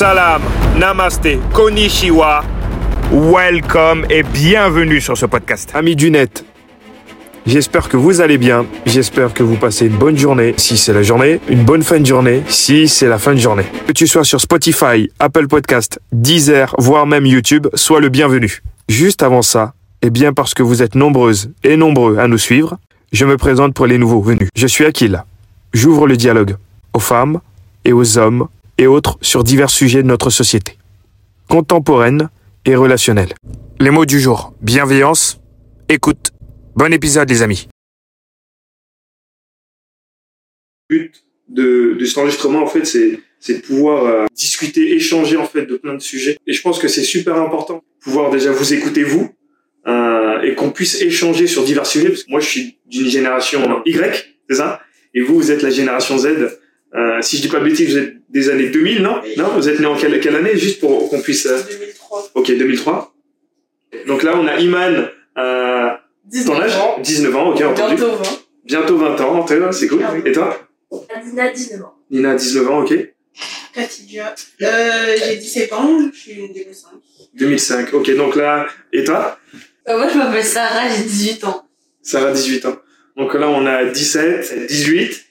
Salam, Namaste, Konnichiwa, welcome et bienvenue sur ce podcast. Amis du net, j'espère que vous allez bien, j'espère que vous passez une bonne journée si c'est la journée, une bonne fin de journée si c'est la fin de journée. Que tu sois sur Spotify, Apple Podcast, Deezer, voire même YouTube, sois le bienvenu. Juste avant ça, et bien parce que vous êtes nombreuses et nombreux à nous suivre, je me présente pour les nouveaux venus. Je suis Akil. J'ouvre le dialogue aux femmes et aux hommes et autres sur divers sujets de notre société, contemporaine et relationnelle. Les mots du jour, bienveillance, écoute. Bon épisode les amis. Le but de, cet enregistrement, en fait, c'est de pouvoir euh, discuter, échanger en fait de plein de sujets. Et je pense que c'est super important, pouvoir déjà vous écouter vous euh, et qu'on puisse échanger sur divers sujets. Moi, je suis d'une génération Y, c'est ça, et vous, vous êtes la génération Z. Euh, si je dis pas de bêtises, vous êtes des années 2000, non? Non, vous êtes né en quelle, quelle année Juste pour qu'on puisse. euh, 2003. Ok, 2003. Donc là, on a Iman. Euh, ton 19 âge? ans. 19 ans, ok, entendu. Bientôt 20. Bientôt 20 ans, t'es- c'est cool. Et toi? Adina, 19 ans. Nina, 19 ans, ok. Katidia. Euh, j'ai 17 ans, je suis une 2005. 2005, ok. Donc là, et toi? Euh, moi, je m'appelle Sarah, j'ai 18 ans. Sarah, 18 ans. Donc là, on a 17, 18,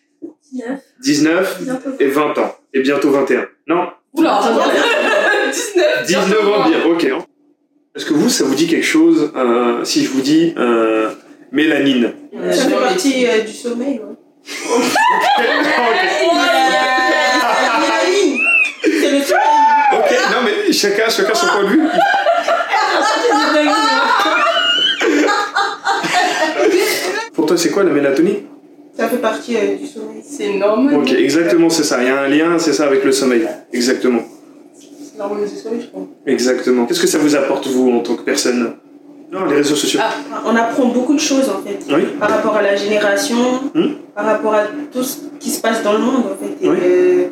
19. 19 Bientôt. et 20 ans. Et bientôt 21. Non. Oula. 19 19 ans, bien, ok. Est-ce que vous, ça vous dit quelque chose euh, si je vous dis euh, mélanine? Ça fait partie euh, du sommeil, ouais. Ok, non mais chacun, chacun son point de vue. Pour toi, c'est quoi la mélatonine? Ça fait partie euh, du sommeil. C'est normal. Ok, exactement, c'est ça. Il y a un lien, c'est ça, avec le sommeil. Exactement. C'est normal, c'est ça, je crois. Exactement. Qu'est-ce que ça vous apporte, vous, en tant que personne? Non, les réseaux sociaux. Ah, on apprend beaucoup de choses en fait. Oui. Par rapport à la génération, Hmm. par rapport à tout ce qui se passe dans le monde en fait. Et, Oui. euh,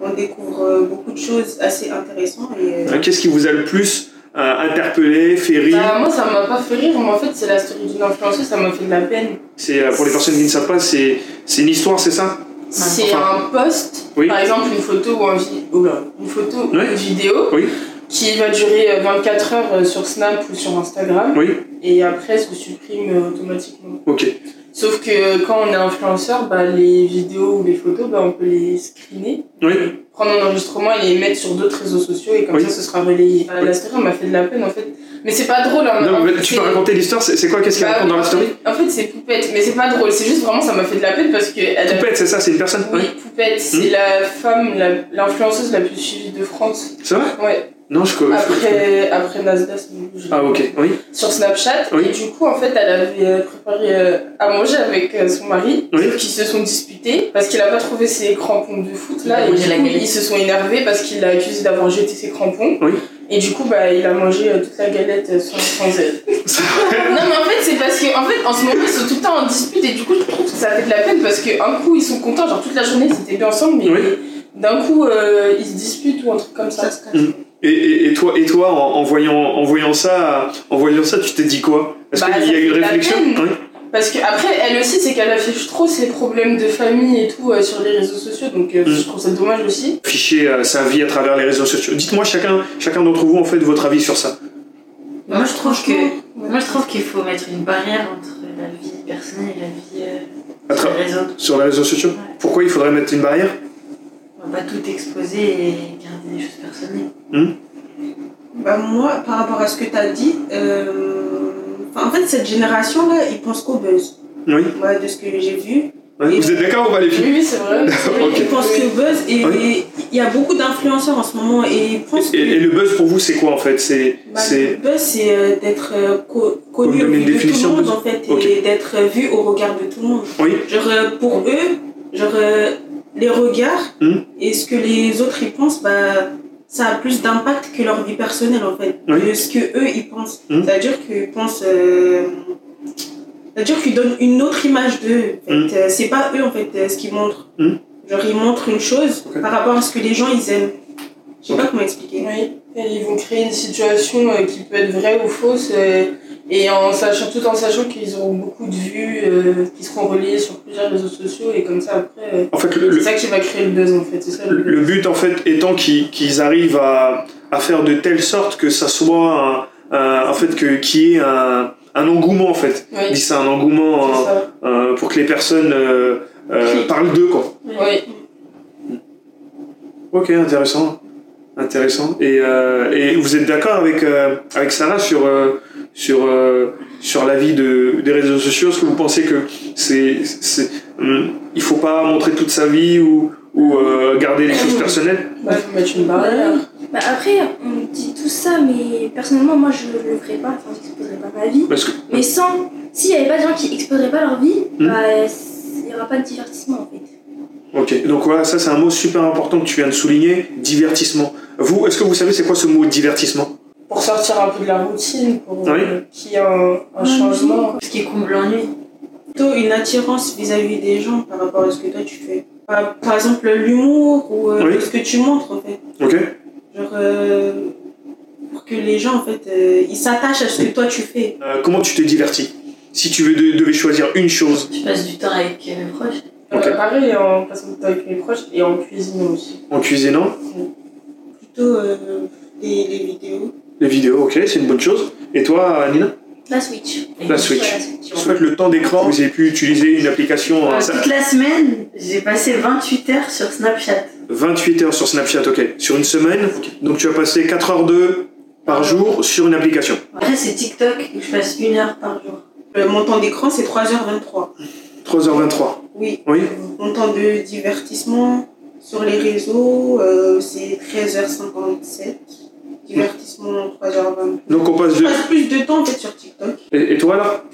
on découvre euh, beaucoup de choses assez intéressantes. Et, euh, Qu'est-ce qui vous a le plus euh, interpellé, fait rire Bah, moi, ça m'a pas fait rire, mais en fait, c'est la story d'une influenceuse, ça m'a fait de la peine. C'est euh, pour les personnes qui ne savent pas, c'est c'est une histoire, c'est ça? C'est Enfin, un post, oui. par exemple, une photo ou un oh là, une photo ou Ouais. une vidéo Oui. qui va durer euh, 24 heures euh, sur Snap ou sur Instagram, et après se supprime euh, automatiquement. Ok. Sauf que quand on est influenceur, bah, les vidéos ou les photos, bah, on peut les screener, Oui. prendre un enregistrement et les mettre sur d'autres réseaux sociaux, et comme Oui. ça, ce sera relayé. Euh, La story, m'a fait de la peine, en fait. Mais c'est pas drôle, hein. Non, en mais fait, tu peux raconter l'histoire C'est quoi Qu'est-ce qu'il Bah, raconte dans la en story? fait- En fait, c'est Poupette, mais c'est pas drôle. C'est juste vraiment, ça m'a fait de la peine parce que. Elle a- Poupette, c'est ça, c'est une personne? Oui, Poupette, c'est la femme, la- l'influenceuse la, plus suivie de France. C'est vrai? Ouais, Non, je connais. après, après Nasdaq. je- Ah, ok, oui. Sur Snapchat. Oui. Et du coup, en fait, elle avait euh, préparé euh, à manger avec euh, son mari, Oui. qui se sont disputés parce qu'il a pas trouvé ses crampons de foot là. Il Et du coup, ils se sont énervés parce qu'il l'a accusé d'avoir jeté ses crampons. Oui. Et du coup, bah, il a mangé toute la galette sans, sans elle. Non mais en fait c'est parce que en fait en ce moment ils sont tout le temps en dispute et du coup je trouve que ça fait de la peine parce que un coup ils sont contents genre toute la journée ils étaient bien ensemble mais Oui. d'un coup euh, ils se disputent ou un truc comme ça. ça se cache. Et, et, et toi, et toi en, en voyant, en, voyant ça, en voyant ça, tu t'es dit quoi? Est-ce Bah, qu'il y a eu réflexion? Parce que après elle aussi c'est qu'elle affiche trop ses problèmes de famille et tout euh, sur les réseaux sociaux donc euh, Mm. je trouve ça dommage aussi. Afficher euh, sa vie à travers les réseaux sociaux. Dites-moi chacun, chacun d'entre vous en fait votre avis sur ça. Moi, je trouve que, moi, je trouve qu'il faut mettre une barrière entre la vie personnelle et la vie euh, sur les réseaux. sur les réseaux sociaux. Ouais. Pourquoi il faudrait mettre une barrière? On va pas tout exposer et garder des choses personnelles. Bah, moi, par rapport à ce que tu as dit, euh, enfin, en fait, cette génération-là, ils pensent qu'au buzz. Oui. Moi, de ce que j'ai vu, Ouais. Vous êtes d'accord ou pas les Oui filles? Oui c'est vrai. Ils pensent Oui. que buzz. Et Oui. il y a beaucoup d'influenceurs en ce moment et ils pensent et, le buzz pour vous c'est quoi en fait? C'est bah, c'est le buzz, c'est euh, d'être euh, co- connu au vu de tout le de monde, en fait, et d'être euh, vu au regard de tout le monde. oui. Genre, euh, pour eux, genre, euh, les regards Hmm? et ce que les autres ils pensent, bah, ça a plus d'impact que leur vie personnelle en fait, Oui. de ce que eux ils pensent. Hmm? C'est-à-dire qu'ils pensent. euh, C'est-à-dire qu'ils donnent une autre image d'eux. En fait. Hmm? Euh, C'est pas eux en fait euh, ce qu'ils montrent. Genre ils montrent une chose par rapport à ce que les gens ils aiment. Je sais pas comment expliquer. Oui, et ils vont créer une situation qui peut être vraie ou fausse, et en sachant, tout en sachant qu'ils auront beaucoup de vues euh, qui seront reliées sur plusieurs réseaux sociaux, et comme ça après, euh, En fait, le, c'est le- ça qui va créer le buzz en fait. C'est ça le but en fait étant qu'ils qu'ils arrivent à, à faire de telle sorte que ça soit un, un- en fait que qu'il y ait un, un engouement en fait. Oui, Dis ça un engouement c'est euh, pour que les personnes euh, euh, parlent d'eux quoi. Oui. Ok, intéressant. Intéressant. Et, euh, et vous êtes d'accord avec, euh, avec Sarah sur, euh, sur, euh, sur l'avis de, des réseaux sociaux Est-ce que vous pensez que c'est, c'est, hum, il faut pas montrer toute sa vie ou, ou euh, garder les choses personnelles? Bah, faut mettre une barrière. Bah après, on dit tout ça, mais personnellement, moi je le ferais pas, enfin j'exposerais pas ma vie. Parce que, Mais sans, s'il y avait pas de gens qui exposeraient pas leur vie, Hmm. bah il y aura pas de divertissement en fait. ok, donc voilà, ça c'est un mot super important que tu viens de souligner, divertissement. Vous, est-ce que vous savez c'est quoi ce mot divertissement? Pour sortir un peu de la routine, pour Oui. euh, qu'il y ait un, un changement. Ce qui comble l'ennui. Plutôt une attirance vis-à-vis des gens par rapport à ce que toi tu fais. Par, par exemple, l'humour ou euh, Oui. ce que tu montres en fait. Ok Genre, euh, pour que les gens en fait, euh, ils s'attachent à ce que toi tu fais. Euh, Comment tu te divertis Si tu veux, de- devais choisir une chose. Je passe du temps avec mes proches. Ok. Euh, pareil, en passant du temps avec mes proches et en cuisinant aussi. En cuisinant? Plutôt euh, les, les vidéos. Les vidéos, ok, c'est une bonne chose. Et toi, Nina? La Switch. La Switch. La Switch. En fait, le temps d'écran, vous avez pu utiliser une application Euh, euh, ça- toute la semaine, j'ai passé 28 heures sur Snapchat. 28 heures sur Snapchat, ok. Sur une semaine, donc tu as passé 4 heures de par jour sur une application. Après, c'est TikTok je passe une heure par jour. Euh, mon temps d'écran c'est 3h23. 3h23. Oui. Oui. Mon temps de divertissement sur les réseaux euh, c'est 13h57. Divertissement 3h23. Donc on passe Je de. passe plus de temps en fait sur TikTok. Et, et toi là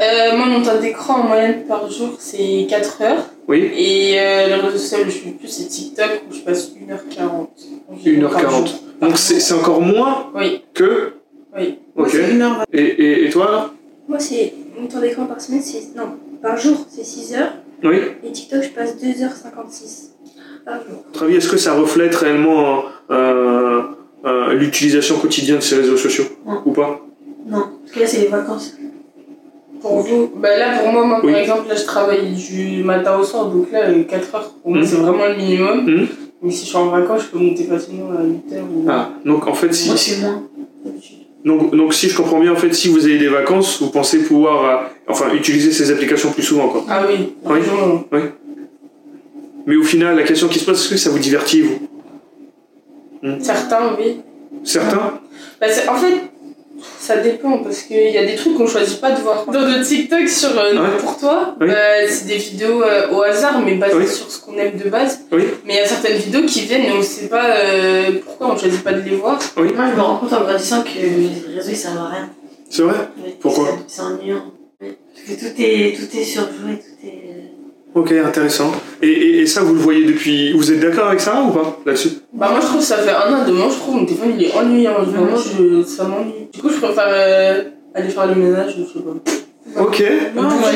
Euh, moi, mon temps d'écran en moyenne par jour, c'est 4 heures. Oui. Et euh, les réseaux sociaux où je suis le plus, c'est TikTok où je passe 1h40. environ par 1h40. jour. Donc c'est c'est encore moins Oui, que. oui. Moi Ok. c'est 1h20. Et, et, et toi là Moi, c'est mon temps d'écran par semaine, c'est. Non, par jour, c'est 6 heures. Oui. Et TikTok, je passe 2h56 par jour. Votre avis, est-ce que ça reflète réellement euh, euh, l'utilisation quotidienne de ces réseaux sociaux Non. Ou pas? Non, parce que là, c'est les vacances. Pour vous, bah là pour moi, moi Oui. par exemple, là je travaille du matin au soir, donc là 4 heures pour moi Mhm. c'est vraiment le minimum. Mais si je suis en vacances, je peux monter facilement à 8 heures. Ou... Ah, donc en fait, si, Moi, c'est moins. d'habitude. donc, donc si je comprends bien, en fait, si vous avez des vacances, vous pensez pouvoir euh, enfin, utiliser ces applications plus souvent. Quoi. Ah oui, Oui. largement. Mais au final, la question qui se pose, est-ce que ça vous divertit, vous? Certains, oui. Certains Bah, c'est- en fait, ça dépend parce qu'il y a des trucs qu'on choisit pas de voir. Dans le TikTok sur euh, Ouais. pour toi, Oui. euh, c'est des vidéos euh, au hasard mais basées Oui. sur ce qu'on aime de base. Oui. Mais il y a certaines vidéos qui viennent et on sait pas euh, pourquoi on choisit pas de les voir. Moi, je me rends compte en grandissant que les réseaux, ils servent à rien. C'est vrai Ouais, Pourquoi C'est c'est ennuyant. Parce que tout est, tout est surjoué, tout est. Ok, intéressant. Et, et, et ça, vous le voyez depuis. Vous êtes d'accord avec ça ou pas là-dessus? Bah moi je trouve que ça fait un an, deux mois, je trouve mon téléphone il est ennuyant. Vraiment, je, ça m'ennuie. Du coup, je préfère euh, aller faire le ménage, je sais pas. Ok. Non, moi,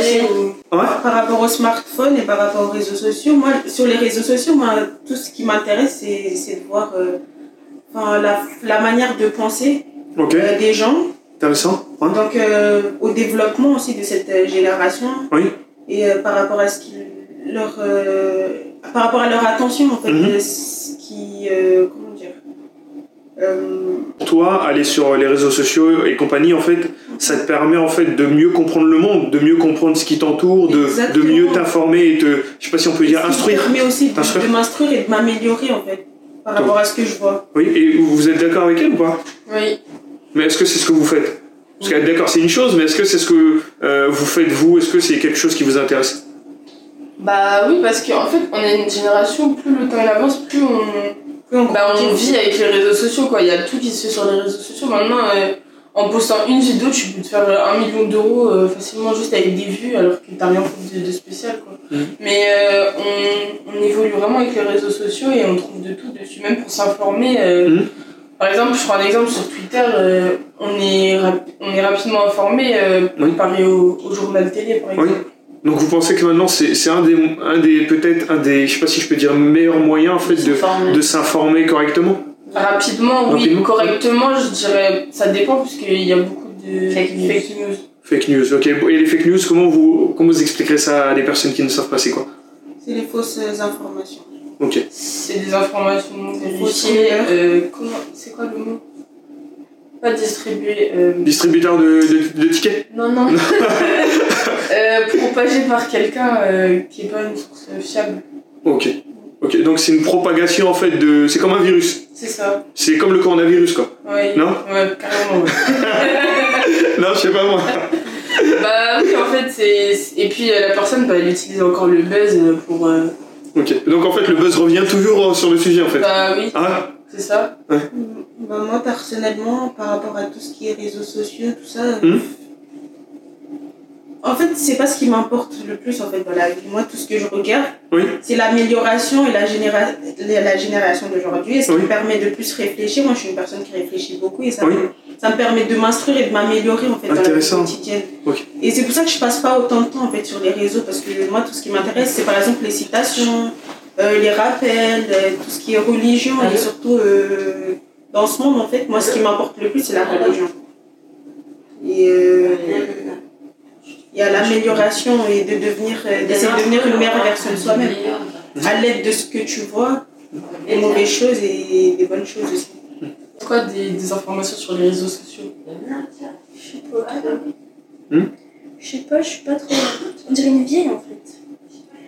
Ouais par rapport au smartphone et par rapport aux réseaux sociaux, moi, sur les réseaux sociaux, moi, tout ce qui m'intéresse, c'est c'est de voir euh, enfin, la, la manière de penser euh, des gens, intéressant. Ouais. donc euh, au développement aussi de cette génération. Oui. Et euh, par rapport à ce qui leur, euh, par rapport à leur attention, en fait, Mhm. euh, ce qui, euh, comment dire, euh, Toi, aller sur les réseaux sociaux et compagnie, en fait, ça te permet en fait de mieux comprendre le monde, de mieux comprendre ce qui t'entoure, de, de mieux t'informer et te, je sais pas si on peut dire instruire. permet aussi de, Instruire. de m'instruire et de m'améliorer en fait par rapport à ce que je vois. Oui, et vous êtes d'accord avec elle ou pas? Oui. Mais est-ce que c'est ce que vous faites? Parce qu'être d'accord, c'est une chose, mais est-ce que c'est ce que euh, vous faites vous? Est-ce que c'est quelque chose qui vous intéresse? Bah oui, parce qu'en fait, on est une génération, plus le temps avance, plus on, Plus on bah, on vit avec les réseaux sociaux. quoi. Il y a tout qui se fait sur les réseaux sociaux. Maintenant, euh, en postant une vidéo, tu peux te faire euh, un million d'euros euh, facilement juste avec des vues, alors que t'as rien fait de, de spécial. Quoi. Mhm. Mais euh, on, on évolue vraiment avec les réseaux sociaux et on trouve de tout dessus, même pour s'informer. euh, Mhm. Par exemple, je prends un exemple sur Twitter, euh, on, est on est rapidement informé euh, Oui. comparé au, au journal télé, par Oui. exemple. Donc vous pensez que maintenant c'est c'est un des, un des peut-être un des, je sais pas si je peux dire meilleurs moyens en fait de, S'informer. de s'informer correctement? Rapidement, oui. Rapidement. Correctement, je dirais, ça dépend, puisqu'il y a beaucoup de Fake news. news. Fake news, ok. Et les fake news, comment vous, comment vous expliquerez ça à des personnes qui ne savent pas c'est quoi? C'est les fausses informations. Ok. C'est des informations vérifiées. Euh, comment, c'est quoi le mot? Pas distribué. Euh, Distributeur de, de, de tickets? Non, non. euh, propagé par quelqu'un euh, qui n'est pas une source fiable. Ok. Ok, donc c'est une propagation en fait de. C'est comme un virus. C'est ça. C'est comme le coronavirus quoi. Ouais. Non? Ouais, carrément. ouais. non, je sais pas moi. bah oui, en fait, c'est. Et puis la personne, bah, elle utilise encore le buzz pour. Ok. Donc en fait, le buzz revient toujours euh, sur le sujet en fait. Bah oui, Ah, c'est ça. Bah, moi, personnellement, par rapport à tout ce qui est réseaux sociaux, tout ça, Hmm. En fait, c'est pas ce qui m'importe le plus en fait dans la vie. Moi, tout ce que je regarde, oui. c'est l'amélioration et la, généra- la génération d'aujourd'hui. Et ce qui Oui. me permet de plus réfléchir. Moi, je suis une personne qui réfléchit beaucoup et ça, Oui. me, ça me permet de m'instruire et de m'améliorer en fait dans la vie quotidienne. Et c'est pour ça que je passe pas autant de temps en fait sur les réseaux parce que moi, tout ce qui m'intéresse, c'est par exemple les citations, euh, les rappels, euh, tout ce qui est religion et surtout euh, dans ce monde en fait, moi, ce qui m'importe le plus, c'est la religion. Et euh, il y a l'amélioration et de devenir, euh, d'essayer de devenir une meilleure version de soi-même à l'aide de ce que tu vois, des mauvaises choses et des bonnes choses aussi. C'est quoi des, des informations sur les réseaux sociaux Je sais pas. Hmm? Je sais pas, je suis pas trop. On dirait une vieille en fait.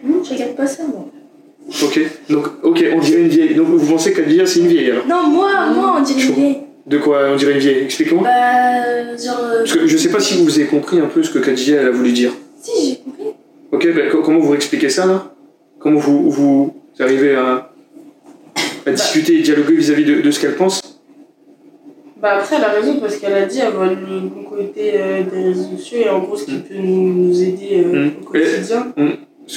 Hmm, je regarde pas ça moi. Ok. Donc, ok, on dirait une vieille. Donc vous pensez qu'Adia c'est une vieille alors Non, moi, moi, on dirait une vieille. De quoi on dirait une vieille Expliquez-moi. Bah, genre. euh, Parce que je sais pas si vous avez compris un peu ce que Khadija elle a voulu dire. Si, j'ai compris. Ok, bah, co- comment vous expliquez ça là? Comment vous, vous arrivez à, à discuter et dialoguer vis-à-vis de, de ce qu'elle pense? Bah après, elle a raison parce qu'elle a dit avoir le bon côté euh, des réseaux sociaux et en gros ce qui Mm. peut nous, nous aider euh, Mm. au quotidien.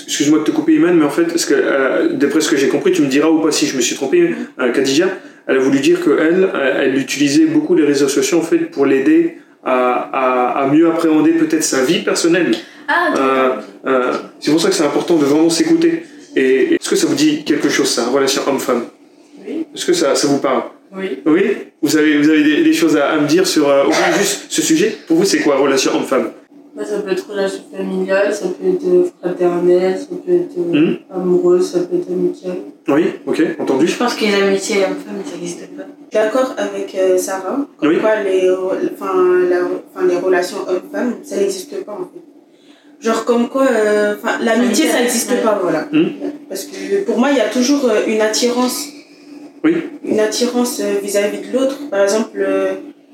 Excuse-moi de te couper Iman, mais en fait, ce que, euh, d'après ce que j'ai compris, tu me diras ou pas si je me suis trompé, euh, Khadija, elle a voulu dire qu'elle, elle utilisait beaucoup les réseaux sociaux en fait pour l'aider à, à, à mieux appréhender peut-être sa vie personnelle. Ah. Euh. Euh, c'est pour ça que c'est important de vraiment s'écouter. Et est-ce que ça vous dit quelque chose ça, relation homme-femme? Oui. Est-ce que ça, ça vous parle? Oui. Oui? Vous avez, vous avez des, des choses à, à me dire sur euh, juste ce sujet? Pour vous, c'est quoi relation homme-femme? Ça peut être relation familiale, ça peut être euh, fraternelle, ça peut être euh, Hmm. amoureuse, ça peut être amicale. Oui, ok, entendu. Je pense que les amitiés hommes-femmes, ça n'existe pas. Je suis d'accord avec euh, Sarah, comme Oui. quoi les, enfin, la, enfin, les relations hommes-femmes, ça n'existe pas en fait. Genre comme quoi, euh, l'amitié, ça n'existe pas, voilà. Hmm. Parce que pour moi, il y a toujours euh, une attirance. Oui. Une attirance euh, vis-à-vis de l'autre. Par exemple, euh,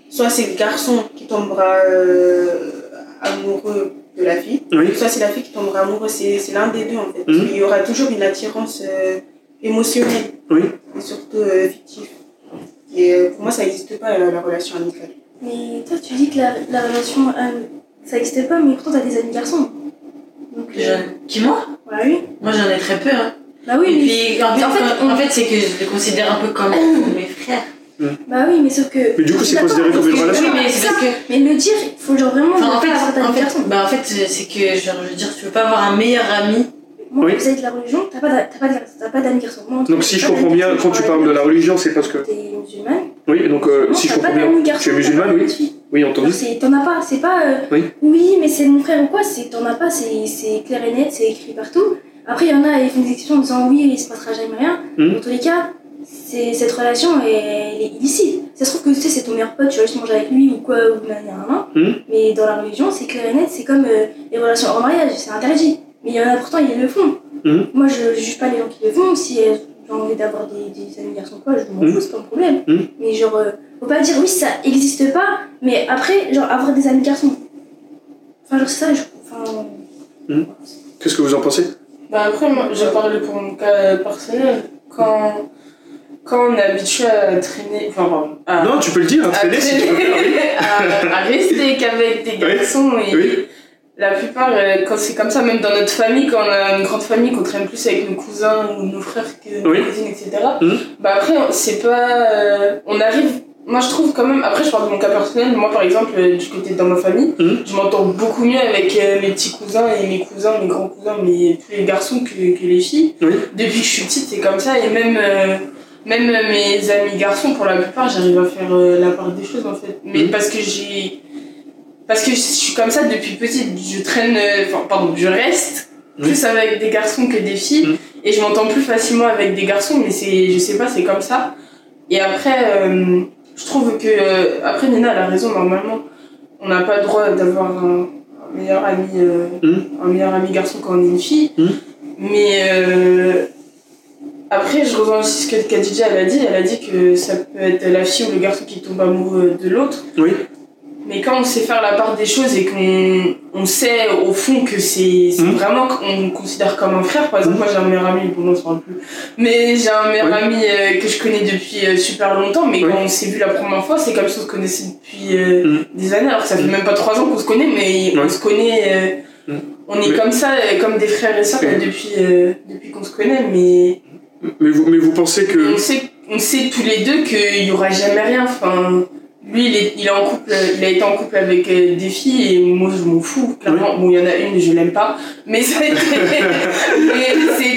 soit c'est le garçon qui tombera euh, amoureux de la fille, Oui. soit c'est la fille qui tombera amoureuse. C'est c'est l'un des deux en fait. Mhm. Il y aura toujours une attirance euh, émotionnelle Oui. et surtout euh, fictive. Et euh, pour moi, ça n'existe pas la, la relation amicale. Mais toi, tu dis que la, la relation, euh, ça n'existait pas, mais pourtant, t'as des amis garçons. Donc, euh, Je- Qui moi? Bah oui. Moi j'en ai très peu. Hein. Bah oui, Et mais, puis en fait, en fait, quand- on- en fait, c'est que je les considère un peu comme mes frères. Bah oui, mais sauf que. Mais du coup, c'est considéré comme une relation Oui, mais ça. que. Mais le dire, il faut genre vraiment. Enfin, en le faire à fait, en fait, bah, en fait c'est que, genre, je veux dire, tu peux pas avoir un meilleur ami. Moi, Oui. vis-à-vis de la religion, t'as pas pas d'a- t'as pas d'amis garçons. Moi, en tout Donc si je comprends bien, quand tu parles de la religion, c'est parce que... T'es musulmane. Oui, donc euh, Non, si je comprends bien, tu es musulmane, oui. Oui, entendu. T'en as pas, c'est pas. euh, Oui. Oui, mais c'est mon frère ou quoi, c'est t'en as pas, c'est c'est clair et net, c'est écrit partout. Après, il y en a, ils font des exceptions en disant oui, il se passera jamais rien. Dans tous les cas, c'est cette relation, elle, elle est illicite. Ça se trouve que tu sais, c'est ton meilleur pote, tu vas juste manger avec lui ou quoi, ou nanana, nan. Mhm. Mais dans la religion, c'est clair et net, c'est comme euh, les relations hors mariage, c'est interdit. Mais il y en a pourtant, ils le font. Mhm. Moi, je, je juge pas les gens qui le font. Si elles ont envie d'avoir des, des amis garçons, quoi, je m'en Mhm. fous, c'est pas un problème. Mhm. Mais genre, euh, faut pas dire oui, ça existe pas, mais après, genre, avoir des amis garçons. Enfin, genre, c'est ça, je. Enfin. Qu'est-ce que vous en pensez? Bah après, moi, je parle pour mon cas personnel. Quand, quand on est habitué à traîner, enfin, à, Non, tu peux le dire, hein, à, traîner si tu veux. Oui. à, à rester qu'avec des garçons et Oui. la plupart, euh, quand c'est comme ça, même dans notre famille, quand on a une grande famille, qu'on traîne plus avec nos cousins ou nos frères que nos Oui. cousines, etc. Mhm. Bah après, c'est pas. euh, on arrive. Moi, je trouve quand même. Après, je parle de mon cas personnel. Moi, par exemple, euh, du côté de dans ma famille, Mhm. je m'entends beaucoup mieux avec euh, mes petits cousins et mes cousins, mes grands cousins, mais tous les garçons que, que les filles. Depuis que je suis petite, c'est comme ça. Et même. euh, même euh, mes amis garçons, pour la plupart, j'arrive à faire euh, la part des choses en fait. Mais Mhm. parce que j'ai. Parce que je suis comme ça depuis petite. Je traîne. euh, Enfin, pardon, je reste plus avec des garçons que des filles. Mhm. Et je m'entends plus facilement avec des garçons, mais c'est. Je sais pas, c'est comme ça. Et après, euh, je trouve que. euh, après, Nina, elle a raison, normalement. On n'a pas le droit d'avoir un, un meilleur ami. Mhm. un meilleur ami garçon quand on est une fille. Mais. Après, je rejoins aussi ce que Khadija elle a dit. Elle a dit que ça peut être la fille ou le garçon qui tombe amoureux de l'autre. Oui. Mais quand on sait faire la part des choses et qu'on on sait au fond que c'est Mhm. vraiment qu'on considère comme un frère, par exemple, moi j'ai un meilleur ami, bon, on se parle plus, mais j'ai un meilleur Oui. ami euh, que je connais depuis euh, super longtemps, mais Oui. quand on s'est vu la première fois, c'est comme si on se connaissait depuis euh, Mhm. des années, alors que ça fait même pas trois ans qu'on se connaît, mais on se connaît, on est Mais- comme ça, comme des frères et sœurs depuis, depuis qu'on se connaît, mais Mais vous, mais vous pensez que. on sait, on sait tous les deux qu'il y aura jamais rien. Enfin, lui, il est, il est en couple, il a été en couple avec euh, des filles et moi je m'en fous. Clairement, bon, il y en a une, je l'aime pas, mais c'est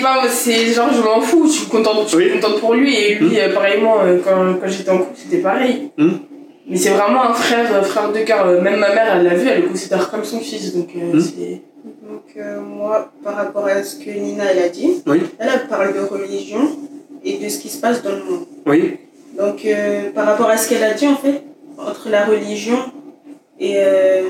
pas, c'est genre je m'en fous. Je suis contente, je suis Oui. contente pour lui et lui, euh, pareillement, euh, quand, quand j'étais en couple, c'était pareil. Mm. Mais c'est vraiment un frère, frère de cœur. Même ma mère, elle l'a vu, elle le considère comme son fils. Donc euh, Mm. c'est. Euh, moi, par rapport à ce que Nina elle a dit, Oui. elle, elle parle de religion et de ce qui se passe dans le monde. Oui. Donc euh, par rapport à ce qu'elle a dit en fait, entre la religion et euh,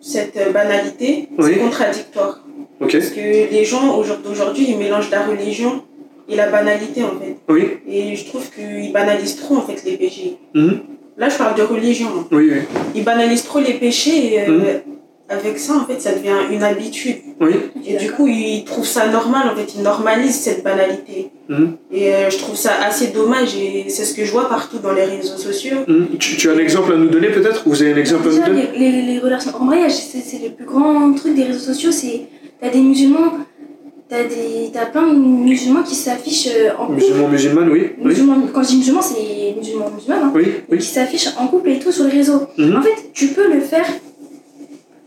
cette banalité, Oui. c'est contradictoire. Parce que les gens au jour d'aujourd'hui, ils mélangent la religion et la banalité en fait. Oui. Et je trouve qu'ils banalisent trop en fait les péchés. Mhm. Là, je parle de religion. Oui, oui. Ils banalisent trop les péchés et euh, Mhm. Avec ça, en fait, ça devient une habitude. Oui. Et du coup, ils trouvent ça normal, en fait, ils normalisent cette banalité. Mhm. Et euh, je trouve ça assez dommage et c'est ce que je vois partout dans les réseaux sociaux. Mhm. Tu, tu as un exemple à nous donner peut-être? Vous avez un exemple à nous Déjà, donner? les, les, les relations en mariage, c'est le plus grand truc des réseaux sociaux. C'est t'as des musulmans, t'as des t'as plein de musulmans qui s'affichent euh, en couple. Musulman, musulmane, oui. Oui. Musulmans, quand je dis musulmans, c'est musulmans, musulmanes, hein, Oui. Oui. qui s'affichent en couple et tout sur les réseaux. Mhm. En fait, tu peux le faire,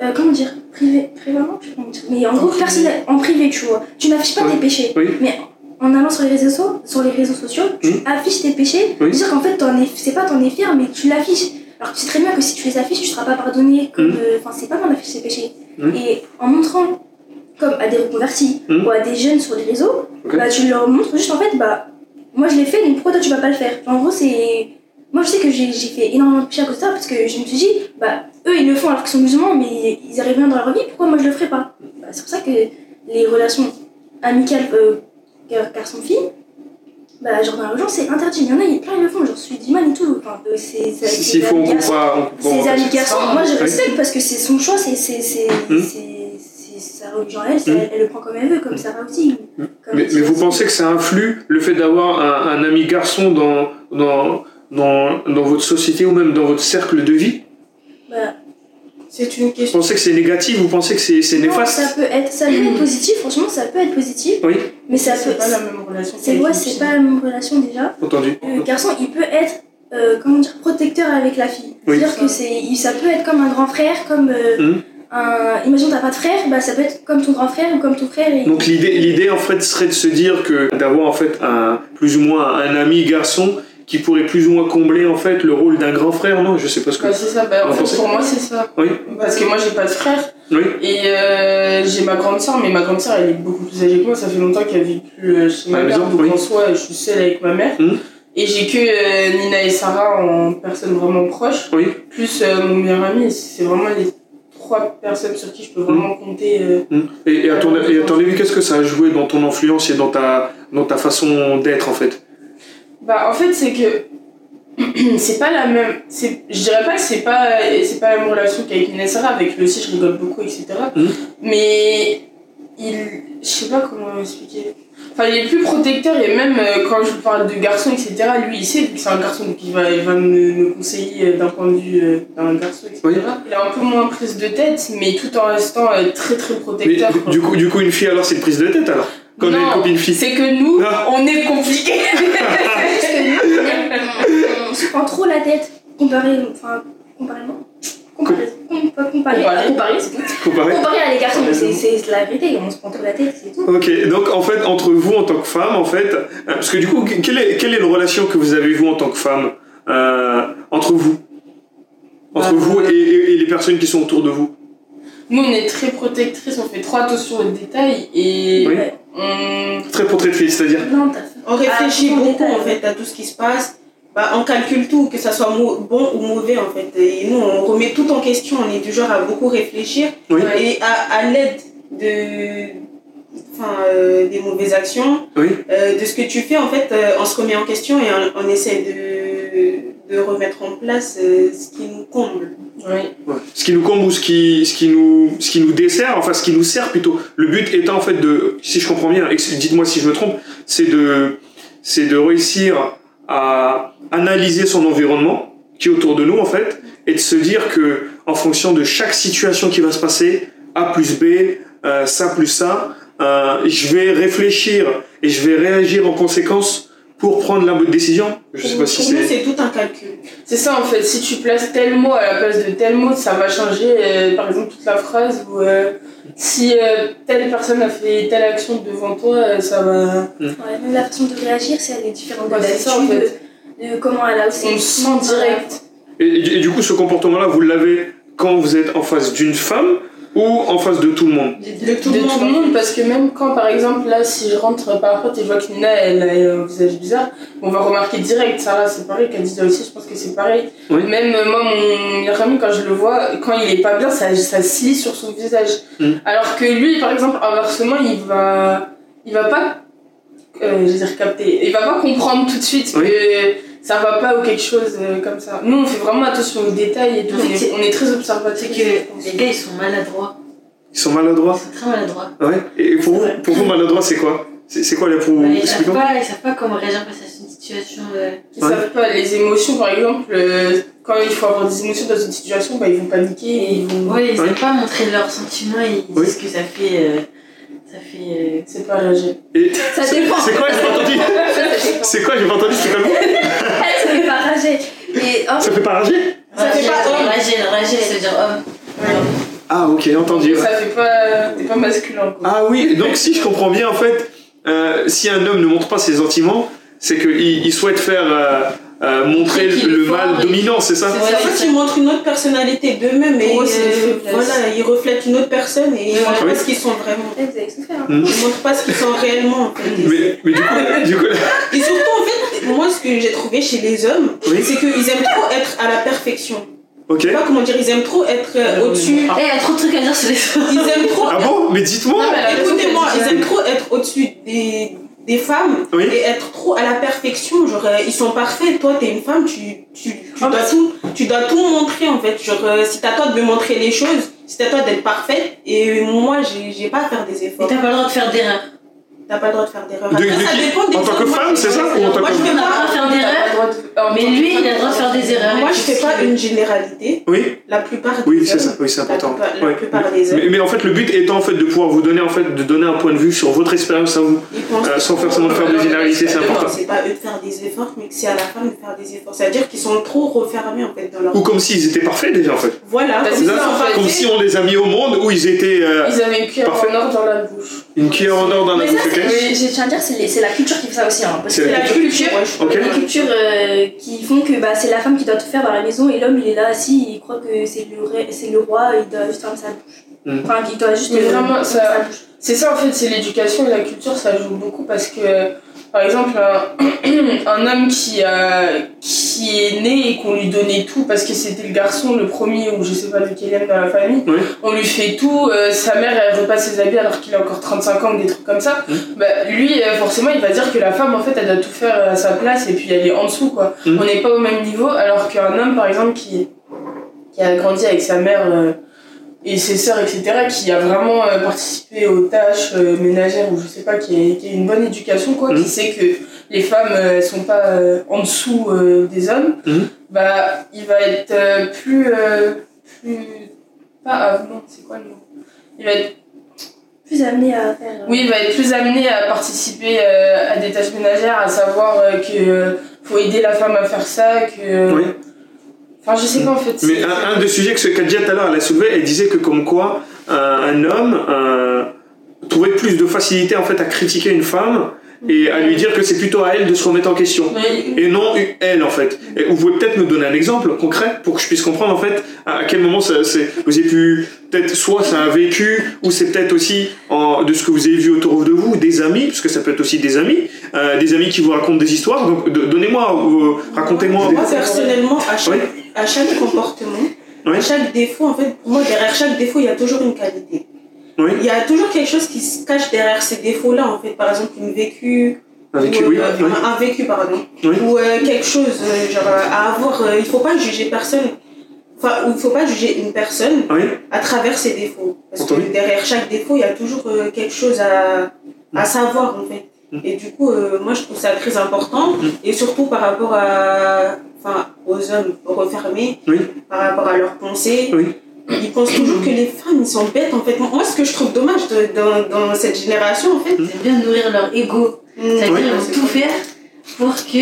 euh, comment dire, privé, privément, je mais en, En gros, privé. personne, en privé, tu vois. Tu n'affiches pas Oui. tes péchés. Oui. Mais en allant sur les réseaux, so- sur les réseaux sociaux, tu Mhm. affiches tes péchés. Oui. C'est-à-dire qu'en fait, t'en es- c'est pas t'en es fier, mais tu l'affiches. Alors que tu sais très bien que si tu les affiches, tu seras pas pardonné. Mhm. euh, Enfin, c'est pas mal d'afficher ses péchés. Mhm. Et en montrant, comme à des reconvertis ou à des jeunes sur les réseaux, Ok. bah, tu leur montres juste en fait, bah, moi je l'ai fait, donc pourquoi toi tu vas pas le faire? En gros, c'est. Moi je sais que j'ai j'ai fait énormément de péchés à cause de ça parce que je me suis dit, bah, eux ils le font alors qu'ils sont musulmans, mais ils arrivent bien dans leur vie, pourquoi moi je le ferais pas? Bah, C'est pour ça que les relations amicales euh, gar- garçon-fille, bah, genre dans religion c'est interdit. Il y en a, il y a plein ils le font, genre celui d'Iman et tout. Enfin, euh, c'est. Si- faut, coupe garçons. Ses va amis garçons, moi je Oui. respecte parce que c'est son choix, c'est c'est- c'est- Hmm. sa religion elle, Hmm. elle, elle le prend comme elle veut, comme Sarah aussi. Hmm. Mais, vous pensez que ça influe le fait d'avoir un, un ami garçon dans, dans, dans, dans votre société ou même dans votre cercle de vie? Bah, C'est une Vous question. pensez que c'est négatif Vous pensez que c'est c'est non, néfaste ça peut être, ça peut être positif, franchement ça peut être positif, Oui, mais ça peut. C'est pas la même relation. C'est ouais, c'est pas la même relation déjà. entendu. Le garçon il peut être, euh, comment dire, protecteur avec la fille. Oui. C'est-à-dire que c'est, il- ça peut être comme un grand frère, comme. euh, Hmm. un, imagine t'as pas de frère, bah ça peut être comme ton grand frère ou comme ton frère. Et, Donc l'idée, l'idée en fait serait de se dire que d'avoir en fait un plus ou moins un ami garçon qui pourrait plus ou moins combler en fait le rôle d'un grand frère, non? Je sais pas ce que. Bah, c'est ça, bah, en fait, pour moi, c'est ça. Oui, Parce que moi, j'ai pas de frère. oui, Et euh, j'ai ma grande soeur, mais ma grande soeur, elle est beaucoup plus âgée que moi. Ça fait longtemps qu'elle vit plus euh, chez ma mère. maison, Donc oui. en soi, je suis seule avec ma mère. Mhm. Et j'ai que euh, Nina et Sarah en personnes vraiment proches. oui. Plus euh, mon meilleur ami. C'est vraiment les trois personnes sur qui je peux vraiment compter. euh. Hmm. Et, et à ton, et à ton avis, qu'est-ce que ça a joué dans ton influence et dans ta, dans ta façon d'être en fait? Bah, en fait, c'est que c'est pas la même. Je dirais pas que c'est pas, c'est pas la même relation qu'avec Sarah. Avec lui aussi, je rigole beaucoup, etc. Mhm. Mais il. Je sais pas comment expliquer. Enfin, il est plus protecteur et même euh, quand je parle de garçon, etc., lui, il sait que c'est un garçon, donc il va, il va me, me conseiller euh, d'un point de vue euh, d'un garçon, etc. Oui. Il a un peu moins prise de tête, mais tout en restant euh, très très protecteur. du coup, du coup, une fille alors c'est une prise de tête alors? Quand on a une Non, copine fille C'est que nous, on est compliqués. On, on se prend trop la tête comparé, enfin, comparément. Comparer, com- pas comparer, Comparer. comparer, c'est tout. Comparé Comparer à les garçons, mais c'est la vérité, on se prend trop la tête, c'est tout. Ok, donc en fait, entre vous en tant que femme, en fait, euh, parce que du coup, quelle est, quelle est la relation que vous avez, vous, en tant que femme, euh, entre vous? Entre Bah, vous et, et- et les personnes qui sont autour de vous? Nous, on est très protectrices, on fait trop attention aux détails et Oui. on. Très protectrice, c'est-à-dire Non. On réfléchit Ah, beaucoup détail. en fait à tout ce qui se passe. Bah, on calcule tout, que ça soit bon ou mauvais en fait. Et nous, on remet tout en question. On est du genre à beaucoup réfléchir. Oui. Et à, à l'aide de, enfin, euh, des mauvaises actions, Oui. euh, de ce que tu fais, en fait, euh, on se remet en question et on, on essaie de, de remettre en place euh, ce qui nous comble. Oui. Ouais. Ce qui nous comble ou ce qui, ce, qui nous, ce qui nous dessert, enfin ce qui nous sert plutôt. Le but étant en fait de, si je comprends bien, dites-moi si je me trompe, c'est de, c'est de réussir à analyser son environnement qui est autour de nous en fait et de se dire que en fonction de chaque situation qui va se passer, A plus B, euh, ça plus ça, euh, je vais réfléchir et je vais réagir en conséquence pour prendre la bonne décision. Je sais pas si Pour nous, c'est. c'est tout un calcul. C'est ça en fait, si tu places tel mot à la place de tel mot, ça va changer euh, par exemple toute la phrase ou euh, si euh, telle personne a fait telle action devant toi, euh, ça va. Ouais, même la façon de réagir, c'est elle est différente de Ouais, c'est ça, en fait. de, de comment elle a aussi. On sent direct. Et du coup, ce comportement-là, vous l'avez quand vous êtes en face d'une femme ou en face de tout le monde De tout de le tout le monde. monde parce que même quand par exemple là si je rentre par la porte et je vois que Nina elle a un visage bizarre on va remarquer direct Sarah c'est pareil Khadija aussi je pense que c'est pareil Oui. même euh, moi mon meilleur ami quand je le vois quand il est pas bien ça, ça lit sur son visage Mm. alors que lui par exemple inversement il va il va pas euh, je veux dire capter il va pas comprendre tout de suite Oui. que ça va pas ou quelque chose euh, comme ça nous on fait vraiment attention aux détails et tout En fait, on, est, c'est- on est très C'est observatifs que les gars ils sont maladroits. Ils sont maladroits Ils sont très maladroits. Ouais. Et pour vous, pour vous maladroit, c'est quoi C'est quoi là pour vous Bah, ils, savent pas, ils savent pas comment réagir face à une situation. euh, Ils Ouais. savent pas les émotions, par exemple, euh, quand il faut avoir des émotions dans une situation, bah, ils vont paniquer et ils vont. Ouais, ils Ouais. savent pas montrer leurs sentiments, ils Oui. disent que ça fait. euh, ça fait. C'est pas réagir. Et Ça dépend. c'est quoi J'ai pas entendu. C'est quoi J'ai pas entendu. C'est quoi le mot Elle se fait pas rager. Oh, Ça fait pas rager Ça fait Rager, pas homme. rager, rager, veut dire homme. Ah ok, entendu. Ça fait pas. Pas masculin, quoi. Ah oui, donc si je comprends bien, en fait, euh, si un homme ne montre pas ses sentiments, c'est qu'il il souhaite faire euh, euh, montrer le mal dominant, c'est ça C'est En ça, fait, ils montrent une autre personnalité d'eux-mêmes et eux, euh, voilà, ils reflètent une autre personne et ils Ouais. montrent Oui. pas ce qu'ils sont vraiment. Hmm. Ils montrent pas ce qu'ils sont réellement en fait. Et mais, mais du coup, du coup c'est- Et surtout, en fait, moi, ce que j'ai trouvé chez les hommes, Oui. c'est qu'ils aiment trop être à la perfection. ok. Je sais pas comment dire, ils aiment trop être euh, au-dessus. Eh, il y a trop de trucs à dire sur les autres. Ils aiment trop. Ah bon? Mais dites-moi Écoutez-moi, ils aiment trop être au-dessus des, des femmes Oui. et être trop à la perfection. Genre, euh, ils sont parfaits. Toi, t'es une femme, tu, tu, tu, Ah, dois tout, tu dois tout montrer en fait. Genre, si t'as toi de me montrer les choses, si t'as toi d'être parfaite, et moi, j'ai j'ai pas à faire des Et efforts. t'as pas le droit de faire d'erreurs. T'as pas le droit de faire d'erreurs. De- Après, de ça dépend des En tant que femme, je- c'est ça Ou en tant Moi, je a pas. faire T'as en Mais lui, il a le droit de faire des erreurs. Moi, je fais pas une généralité. Oui, La plupart des oui, c'est ça, oui, c'est La important. plupart, la plupart des hommes. Mais, mais en fait, le but étant en fait de pouvoir vous donner en fait de donner un point de vue sur votre expérience à vous, euh, sans forcément faire de trop- généralité, c'est important. C'est pas eux de faire des efforts, mais que c'est à la femme de faire des efforts. C'est-à-dire qu'ils sont trop refermés en fait dans leur. Ou comme s'ils étaient parfaits déjà en fait. Voilà. Comme c'est ça, ça, ils en sont fait. Comme parfaits. si on les a mis au monde où ils étaient euh, Ils avaient une cuillère en or dans la bouche. une cuillère en or dans la Mais bouche, ok c'est- j'ai tiens à dire, c'est la culture qui fait ça aussi. Hein, parce C'est que C'est la culture. Qui font que bah, c'est la femme qui doit tout faire dans la maison et l'homme il est là assis, il croit que c'est le, ré- c'est le roi, il doit juste fermer sa bouche. Mm. Enfin, il doit juste Mais vraiment, ça-. C'est ça en fait, c'est l'éducation et la culture, ça joue beaucoup parce que, par exemple, un, un homme qui, a, qui est né et qu'on lui donnait tout parce que c'était le garçon, le premier ou je sais pas lequel dans la famille, Oui. on lui fait tout, euh, sa mère elle repasse ses habits alors qu'il a encore 35 ans ou des trucs comme ça, bah, lui euh, forcément il va dire que la femme en fait elle doit tout faire à sa place et puis elle est en dessous quoi. On n'est pas au même niveau alors qu'un homme par exemple qui, qui a grandi avec sa mère. euh, et ses sœurs, etc., qui a vraiment euh, participé aux tâches euh, ménagères ou je sais pas, qui a, qui a une bonne éducation, quoi, qui sait que les femmes, euh, elles sont pas euh, en dessous euh, des hommes, Mhm. bah, il va être euh, plus, euh, plus, pas avenant, c'est quoi le mot? Il va être, Plus amené à faire. euh, oui, il va être plus amené à participer euh, à des tâches ménagères, à savoir euh, que euh, faut aider la femme à faire ça, que, Oui. Enfin, je sais pas en fait. Mais un, un des sujets que ce Kadja tout à l'heure elle a soulevé, elle disait que comme quoi un, un homme euh, trouvait plus de facilité en fait à critiquer une femme et à lui dire que c'est plutôt à elle de se remettre en question. Et non elle en fait. Et vous pouvez peut-être nous donner un exemple concret pour que je puisse comprendre en fait à quel moment ça, vous avez pu peut-être soit c'est un vécu ou c'est peut-être aussi en, de ce que vous avez vu autour de vous des amis parce que ça peut être aussi des amis euh, des amis qui vous racontent des histoires donc de- donnez-moi euh, racontez-moi Moi, personnellement, à chaque, Oui. À chaque comportement, Oui. à chaque défaut, en fait, pour moi, derrière chaque défaut, il y a toujours une qualité. oui Il y a toujours quelque chose qui se cache derrière ces défauts-là, en fait. Par exemple, une vécu. un vécu ou, oui, euh, oui. Un vécu, pardon. Oui. Ou euh, quelque chose, euh, genre, à avoir. il faut pas juger personne. Enfin, il faut pas juger une personne à travers ses défauts. Parce Entendu. que derrière chaque défaut, il y a toujours quelque chose à, à savoir, en fait. Mm. Et du coup, moi, je trouve ça très important. Mm. Et surtout par rapport à, enfin, aux hommes refermés, Oui. par rapport à leurs pensées. Oui. Ils pensent toujours que les femmes, ils sont bêtes, en fait. Moi, ce que je trouve dommage de- dans, dans cette génération, en fait, Ils aiment bien nourrir leur ego. mm, C'est-à-dire Oui. qu'ils vont tout faire pour que.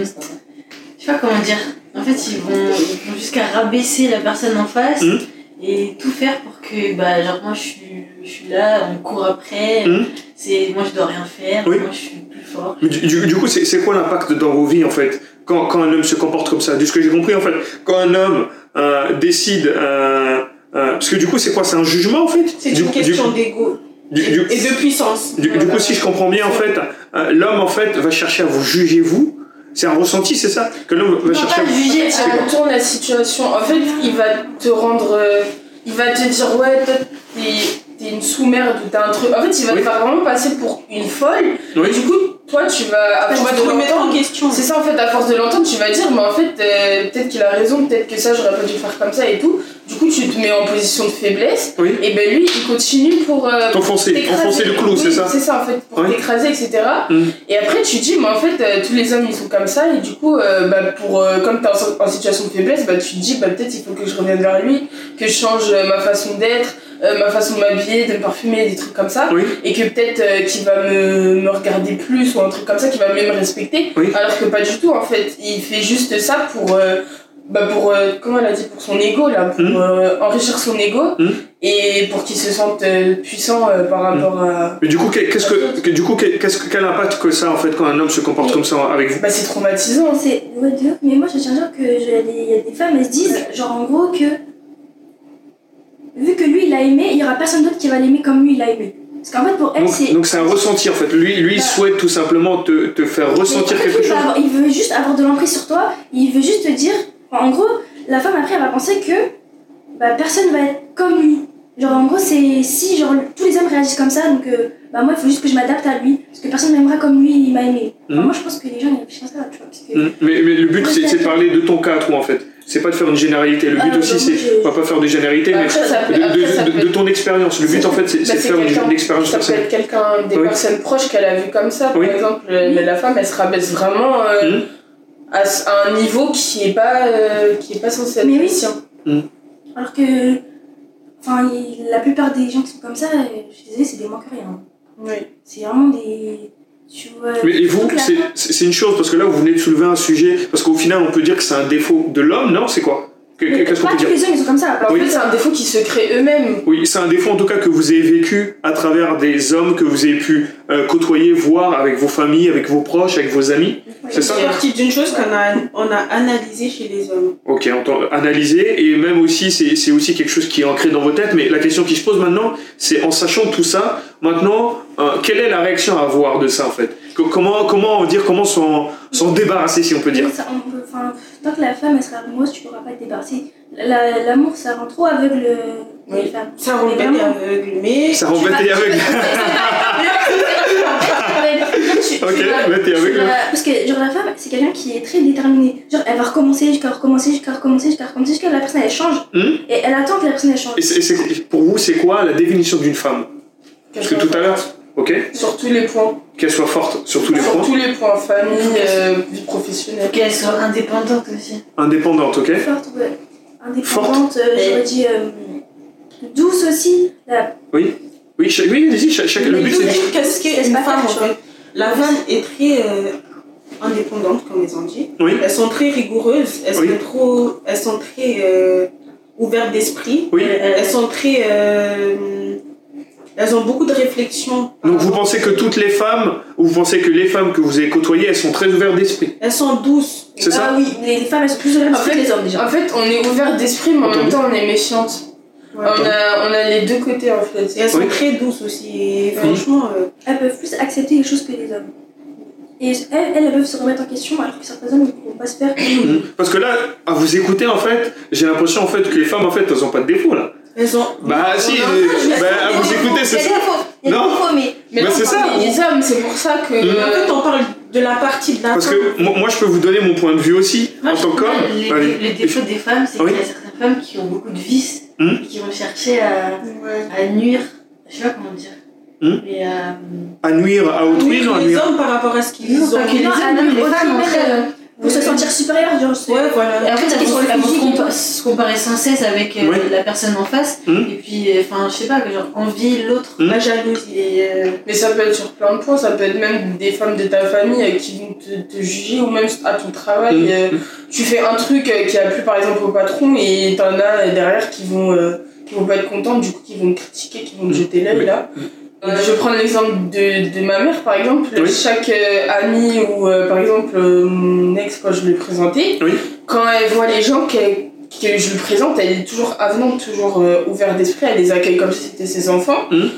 euh, je sais pas comment dire. En fait, ils vont, ils vont jusqu'à rabaisser la personne en face Mhm. et tout faire pour que, bah, genre, moi je suis, je suis là, on court après, c'est, moi je dois rien faire, Oui. moi je suis plus fort. Mais du, du- du coup, c'est c'est quoi l'impact dans vos vies en fait? Quand, quand un homme se comporte comme ça De ce que j'ai compris en fait, quand un homme euh, décide. euh, euh, parce que du coup, c'est quoi? C'est un jugement en fait? C'est une question d'ego du- du- et de puissance. du- du coup, si je comprends bien en fait, euh, l'homme en fait va chercher à vous juger vous. C'est un ressenti, c'est ça? Que l'homme va Non, chercher à pas vous. juger, Tu à- retournes la situation. En fait, il va te rendre. euh, il va te dire, ouais, toi, t'es une sous-merde ou t'as un truc. En fait, il va Oui. te faire vraiment passer pour une folle. Oui. Et du coup, toi, tu vas. À Tu force vas te remettre en question. C'est ça, en fait, à force de l'entendre, tu vas dire, mais en fait, euh, peut-être qu'il a raison, peut-être que ça, j'aurais pas dû faire comme ça et tout. Du coup, tu te mets en position de faiblesse. Oui. Et ben lui, il continue pour. euh, T'enfoncer, enfoncer le clou, Oui, c'est ça C'est ça, en fait, pour t'écraser, etc. Mm. Et après, tu te dis, mais en fait, euh, tous les hommes, ils sont comme ça. Et du coup, euh, bah, pour, euh, comme t'es en, en situation de faiblesse, bah, tu te dis, bah, peut-être il faut que je revienne vers lui, que je change euh, ma façon d'être, euh, ma façon de m'habiller, de me parfumer, des trucs comme ça. Oui. Et que peut-être euh, qu'il va me, me regarder plus ou un truc comme ça, qu'il va mieux me respecter. Oui. Alors que pas du tout, en fait. Il fait juste ça pour. euh, bah pour euh, comment elle a dit pour son ego là pour Mm. euh, enrichir son ego Mm. et pour qu'il se sente euh, puissant euh, par rapport à Mais du coup, qu'est- qu'est-ce que, que- du coup, qu'est- qu'est-ce que, quel impact que ça en fait quand un homme se comporte comme ça avec vous? bah c'est traumatisant C'est ouais, mais moi je tiens à dire que je- il y, a des- il y a des femmes, elles se disent, genre en gros, que vu que lui il a aimé, il y aura personne d'autre qui va l'aimer comme lui il a aimé. Parce qu'en fait, pour elle, c'est. Donc, c'est un ressenti en fait. Lui, lui il Bah. souhaite tout simplement te, te faire ressentir quelque chose. avoir- il veut juste avoir de l'emprise sur toi, il veut juste te dire. enfin, en gros, la femme après elle va penser que bah, personne va être comme lui. Genre en gros, c'est si genre tous les hommes réagissent comme ça, donc euh, bah, moi il faut juste que je m'adapte à lui, parce que personne m'aimera comme lui il m'a aimé. Enfin, Mhm. moi je pense que les gens ils réfléchissent tu vois. Parce que, Mm. Mais, mais le but c'est c'est de parler de ton cas toi en fait. C'est pas de faire une généralité. Le but Ah, aussi c'est, on va pas faire de généralité, mais après de, après, ça de- peut de- de être- ton expérience. Le but en fait c'est bah, c'est de faire une, une expérience ça peut personnelle. être quelqu'un des Oui. personnes proches qu'elle a vu comme ça par Oui. exemple euh, mais la femme elle se rabaisse vraiment euh, Mhm. à, un niveau qui est pas euh, qui est pas censé être Mais oui. sien Alors que enfin, la plupart des gens qui sont comme ça, euh, je suis désolée, c'est des manqueurs. Hein. oui C'est vraiment des. Mais et vous, c'est une chose parce que là vous venez de soulever un sujet parce qu'au final on peut dire que c'est un défaut de l'homme, non C'est quoi? Qu'est-ce qu'on pas peut tous dire les hommes ils sont comme ça. en Oui. fait c'est un défaut qui se crée eux-mêmes Oui, c'est un défaut en tout cas que vous avez vécu à travers des hommes que vous avez pu euh, côtoyer, voir avec vos familles, avec vos proches, avec vos amis. C'est ça C'est partie d'une chose qu'on a, on a analysé chez les hommes. Ok, analysé et même aussi c'est c'est aussi quelque chose qui est ancré dans vos têtes. Mais la question qui se pose maintenant, c'est en sachant tout ça, maintenant, euh, quelle est la réaction à avoir de ça en fait? Comment comment dire comment s'en s'en débarrasser si on peut dire ça, on peut- enfin, tant que la femme elle sera amoureuse, tu pourras pas te débarrasser. La- L'amour ça rend trop aveugle euh, Oui. les femmes. Ça rend Mais bête aveugle, mais Ça rend bête et aveugle. Tu- tu Ok, vas- bête et tu vas- Parce que genre la femme c'est quelqu'un qui est très déterminé. Genre elle va recommencer jusqu'à recommencer jusqu'à recommencer jusqu'à recommencer jusqu'à la personne elle change. Hmm Et elle attend que la personne elle change. Et c'est- et c'est- pour vous, c'est quoi la définition d'une femme Parce que tout à l'heure, ok, sur tous les points qu'elle soit forte sur tous les sur points, tous les points famille euh, vie professionnelle Qu'elle soit indépendante aussi. indépendante, ok Forte, ouais. Indépendante, euh, j'aurais dit euh, douce aussi. La- Oui, cha- oui, allez-y, cha- chacun le but c'est qu'est-ce qu'est C'est une pas femme en quelque chose. fait La femme est très. euh, indépendantes, comme ils ont dit. Oui. Elles sont très rigoureuses, elles Oui. sont trop, elles sont très euh, ouvertes d'esprit. Oui. Elles sont très, euh, elles ont beaucoup de réflexion. Donc vous pensez que toutes les femmes, ou vous pensez que les femmes que vous avez côtoyées, elles sont très ouvertes d'esprit Elles sont douces. C'est ça Ah oui, les, femmes elles sont plus ouvertes En d'esprit que fait, les hommes déjà. en fait, on est ouvert d'esprit, mais en Entendu. même temps, on est méfiante. Ouais. On, a, on a les deux côtés, en fait. Et elles sont Oui. très douces aussi. Et franchement, euh, Elles peuvent plus accepter les choses que les hommes. Et elles, elles, peuvent se remettre en question alors que certains hommes ne vont pas se faire. Parce que là, à vous écouter, en fait, j'ai l'impression en fait que les femmes, en fait, elles ont pas de défaut là. Elles. Bah si, bah, vous des c'est ça. il y a des Non. défauts, mais Mais Bah, c'est ça. des hommes, c'est pour ça que. En fait, on parle de la partie de la Parce que moi, moi, je peux vous donner mon point de vue aussi Moi, en tant qu'homme. que les, Allez. les défauts des femmes, c'est Oui. qu'il y a certaines femmes qui ont beaucoup de vices, Hmm. et qui vont chercher à, Ouais. à nuire, je sais pas comment dire, mais à... À nuire à autrui, non à les hommes par rapport à ce qu'ils ont. les hommes, les femmes. Pour se sentir supérieur, genre c'est. Ouais, Et voilà. sont vont, les elles vont se, et comparer sans cesse avec euh, Oui. la personne en face, Hmm. et puis, euh, enfin, je sais pas, que genre, envie l'autre. Hmm. La jalousie. Et, euh, Mais ça peut être sur plein de points, ça peut être même des femmes de ta famille euh, qui vont te, te juger, ou même à ton travail. Mm. euh, tu fais un truc euh, qui a plu par exemple au patron, et t'en as euh, derrière qui vont, euh, qui vont pas être contents, du coup qui vont te critiquer, qui vont te Mm. jeter l'œil là. Euh, je vais prendre l'exemple de, de ma mère par exemple. Oui. Chaque euh, amie ou euh, par exemple euh, mon ex quand je l'ai présenté, Oui. quand elle voit les gens qu'elle- que je lui présente, elle est toujours avenante, toujours ouverte d'esprit, elle les accueille comme si c'était ses enfants. Mhm.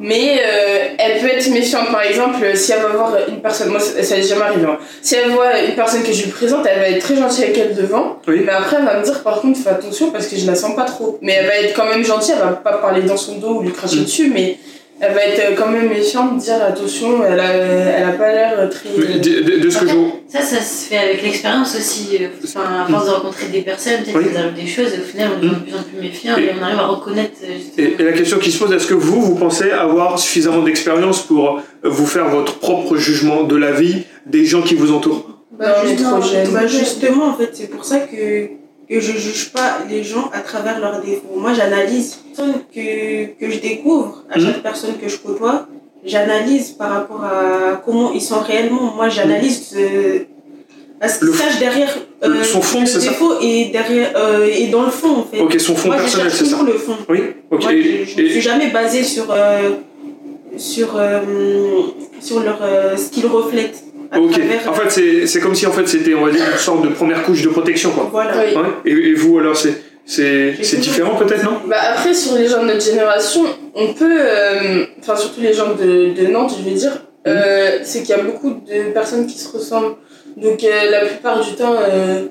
Mais euh, elle peut être méfiante, par exemple, si elle va voir une personne, moi ça n'est jamais arrivé, hein. si elle voit une personne que je lui présente, elle va être très gentille avec elle devant, Oui. mais après elle va me dire par contre fais attention parce que je la sens pas trop. Mais elle va être quand même gentille, elle va pas parler dans son dos ou lui cracher Mhm. dessus, mais elle va être quand même méfiante, dire attention, elle a, elle a pas l'air très... De, de- de ce que je ça, ça se fait avec l'expérience aussi. euh, Enfin, à force de rencontrer des personnes, peut-être Oui. qu'il nous arrive des choses, et au final, on devient de plus en plus méfiant, et on arrive à reconnaître. euh. Et, et la question qui se pose, est-ce que vous, vous pensez avoir suffisamment d'expérience pour vous faire votre propre jugement de la vie des gens qui vous entourent? Bah, Non. Bah, justement, en fait, c'est pour ça que, que je juge pas les gens à travers leurs défauts. Moi, j'analyse personne que, que je découvre, à Mhm. chaque personne que je côtoie, j'analyse par rapport à comment ils sont réellement. Moi, j'analyse euh, à ce Le qu'ils cachent derrière le- son fond, c'est ça défaut et, derrière, euh, et dans le fond, en fait. Ok, son fond Moi, je personnel, c'est ça toujours le fond. Oui Ok. Moi, je, je ne suis jamais basée sur, euh, sur, euh, sur leur, euh, ce qu'ils reflètent. Ok. En fait, c'est c'est comme si en fait c'était on va dire une sorte de première couche de protection quoi. voilà. Oui. Ouais. Et, et vous alors c'est c'est différent peut-être non? Bah après sur les gens de notre génération, on peut, euh, enfin surtout les gens de, de Nantes, je vais dire, euh, c'est qu'il y a beaucoup de personnes qui se ressemblent. Donc euh, la plupart du temps, euh,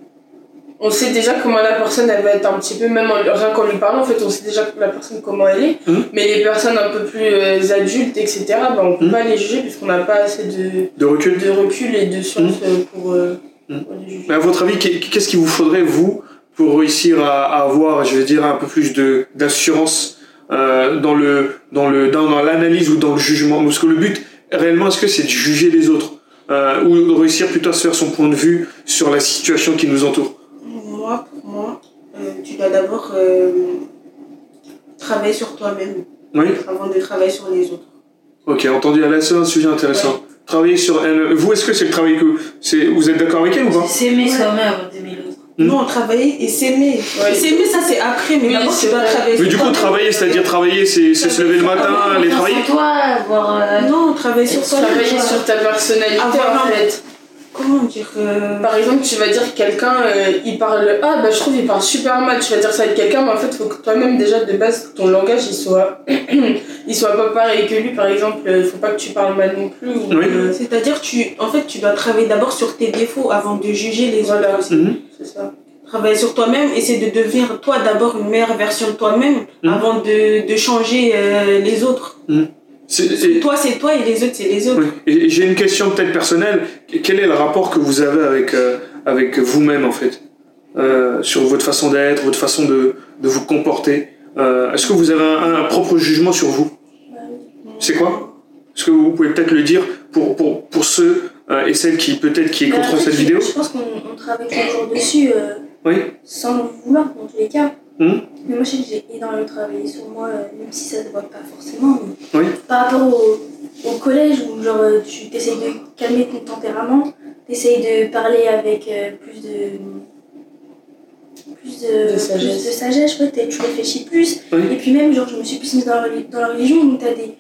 on sait déjà comment la personne elle va être un petit peu, même en, rien qu'en lui parlant, en fait on sait déjà la personne comment elle est. Mhm. Mais les personnes un peu plus euh, adultes, etc., bah, on peut Mhm. pas les juger puisqu'on n'a pas assez de, De recul. de recul et de science euh, pour, euh, Mhm. pour les juger. Mais à votre avis, qu'est- qu'est-ce qu'il vous faudrait, vous, pour réussir à, à avoir, je vais dire, un peu plus de d'assurance euh, dans le dans le dans, dans l'analyse ou dans le jugement? Parce que le but, réellement, est-ce que c'est de juger les autres euh, ou de réussir plutôt à se faire son point de vue sur la situation qui nous entoure Moi, pour moi, euh, tu dois d'abord euh, travailler sur toi-même Oui. avant de travailler sur les autres. Ok, entendu. Là, c'est un sujet intéressant. Travailler sur elle. Vous, est-ce que c'est le travail que c'est Vous êtes d'accord avec elle ou pas? C'est s'aimer soi-même avant d'aimer l'autre. Hmm. Non, travailler et s'aimer. Ouais. S'aimer, ça c'est après, mais Oui, d'abord c'est tu dois travailler Mais sur du coup, travailler, c'est-à-dire travailler, c'est c'est se lever le matin, aller travailler? En toi, avoir. euh, Non, travailler sur toi Travailler sur ta personnalité Avoir en un- fait. Comment dire euh, Par exemple, tu vas dire que quelqu'un, euh, il parle, ah bah je trouve il parle super mal, tu vas dire ça avec quelqu'un, mais en fait, il faut que toi-même déjà de base, ton langage, il soit, il soit pas pareil que lui, par exemple, il faut pas que tu parles mal non plus. ou, Oui. euh, C'est-à-dire, tu, en fait, tu dois travailler d'abord sur tes défauts avant de juger les Voilà. autres. Mhm. c'est ça. Travailler sur toi-même, essayer de devenir toi d'abord une meilleure version de toi-même Mhm. avant de, de changer euh, les autres. Parce toi c'est toi et les autres c'est les autres. Et j'ai une question peut-être personnelle. Quel est le rapport que vous avez avec, euh, avec vous-même, en fait Euh, Sur votre façon d'être, votre façon de, de vous comporter Euh, Est-ce que vous avez un, un propre jugement sur vous? C'est quoi? Est-ce que vous pouvez peut-être le dire pour, pour, pour ceux et celles qui peut-être qui écouteront cette je- vidéo? Je pense qu'on on travaille toujours dessus Oui. sans le vouloir dans tous les cas. Mhm. Mais moi je sais que j'ai énormément travaillé sur moi, euh, même si ça se voit pas forcément. Mais Oui. Par rapport au, au collège où genre euh, tu essayes de calmer ton tempérament, t'essayes de parler avec euh, plus de. plus de, De sagesse. plus de tu réfléchis plus. Oui. Et puis même, genre, je me suis plus mise dans la, dans la religion, donc t'as des,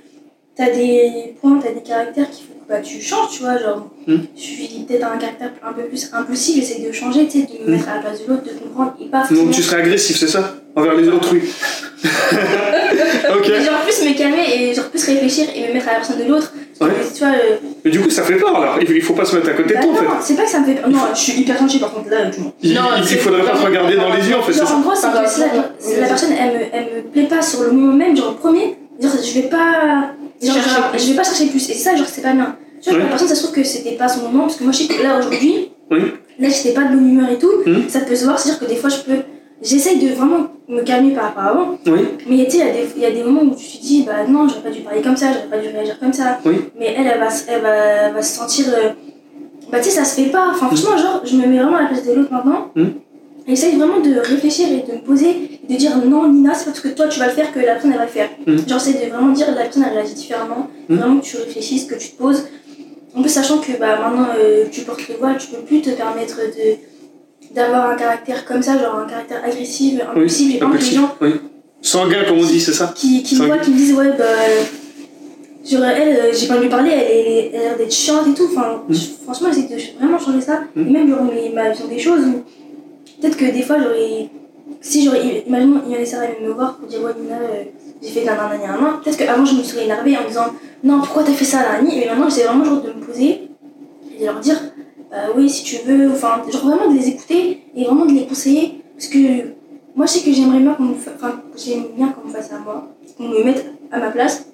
t'as des points, t'as des caractères qui font que bah, tu changes, tu vois. Genre, Hmm. je suis peut-être un caractère un peu plus impulsif, j'essaie de changer, tu sais, de me Hmm. mettre à la place de l'autre, de comprendre, et pas forcément. Donc tu serais agressif, c'est ça? Envers les autrui. ok. Mais genre plus me calmer et genre plus réfléchir et me mettre à la personne de l'autre. Ouais. Tu vois, euh, Mais du coup, ça fait peur alors. Il faut pas se mettre à côté de bah toi en non, fait. c'est pas que ça me fait peur. Non, je suis hyper gentille par contre là, tout le monde. Il, Non, il- faudrait pas te vraiment- regarder dans les yeux en fait, Genre ça en gros, c'est que la personne elle me, elle me plaît pas sur le moment même, genre le premier, genre je vais pas. Genre, plus. je vais pas chercher plus. Et ça, genre c'est pas bien. Tu vois, Ouais. la personne ça se trouve que c'était pas son moment, parce que moi je sais que là aujourd'hui, Oui. là j'étais pas de bonne humeur et tout, Hmm. ça peut se voir, c'est-à-dire que des fois je peux. J'essaye de vraiment me calmer par rapport à avant, Oui. mais tu sais, il y a des- il y, a des moments où tu te dis, bah non, j'aurais pas dû parler comme ça, j'aurais pas dû réagir comme ça. Oui. Mais elle, elle va, se- elle va, elle va se sentir. euh, Bah tu sais, ça se fait pas. Enfin, franchement, genre, je me mets vraiment à la place de l'autre maintenant. Et J'essaye vraiment de réfléchir et de me poser, et de dire non, Nina, c'est parce que toi tu vas le faire que la personne elle va le faire. Mm. Genre, j'essaie de vraiment dire la personne elle réagit différemment, Mm. vraiment que tu réfléchisses, que tu te poses. En plus, sachant que bah, maintenant euh, tu portes le voile, tu peux plus te permettre de d'avoir un caractère comme ça, genre un caractère agressif, impulsif, et les impulsif, gens oui. Sanguin, comme on dit, c'est ça qui, qui me voient, qui me disent ouais bah genre elle euh, j'ai pas envie de lui parler elle, elle a l'air d'être chiante et tout enfin Mm. franchement j'essaie de vraiment changer ça et même mes- ma vision des choses où peut-être que des fois j'aurais si j'aurais imaginons il y en Sarah elle me voir pour dire ouais Nina euh, j'ai fait nanana nanana peut-être qu'avant je me serais énervée en me disant non pourquoi t'as fait ça Nani mais maintenant j'essaie vraiment genre de me poser et de leur dire bah oui si tu veux enfin genre vraiment de les écouter et vraiment de les conseiller. Parce que moi je sais que j'aimerais bien qu'on me bien qu'on me fasse à moi qu'on me mette à ma place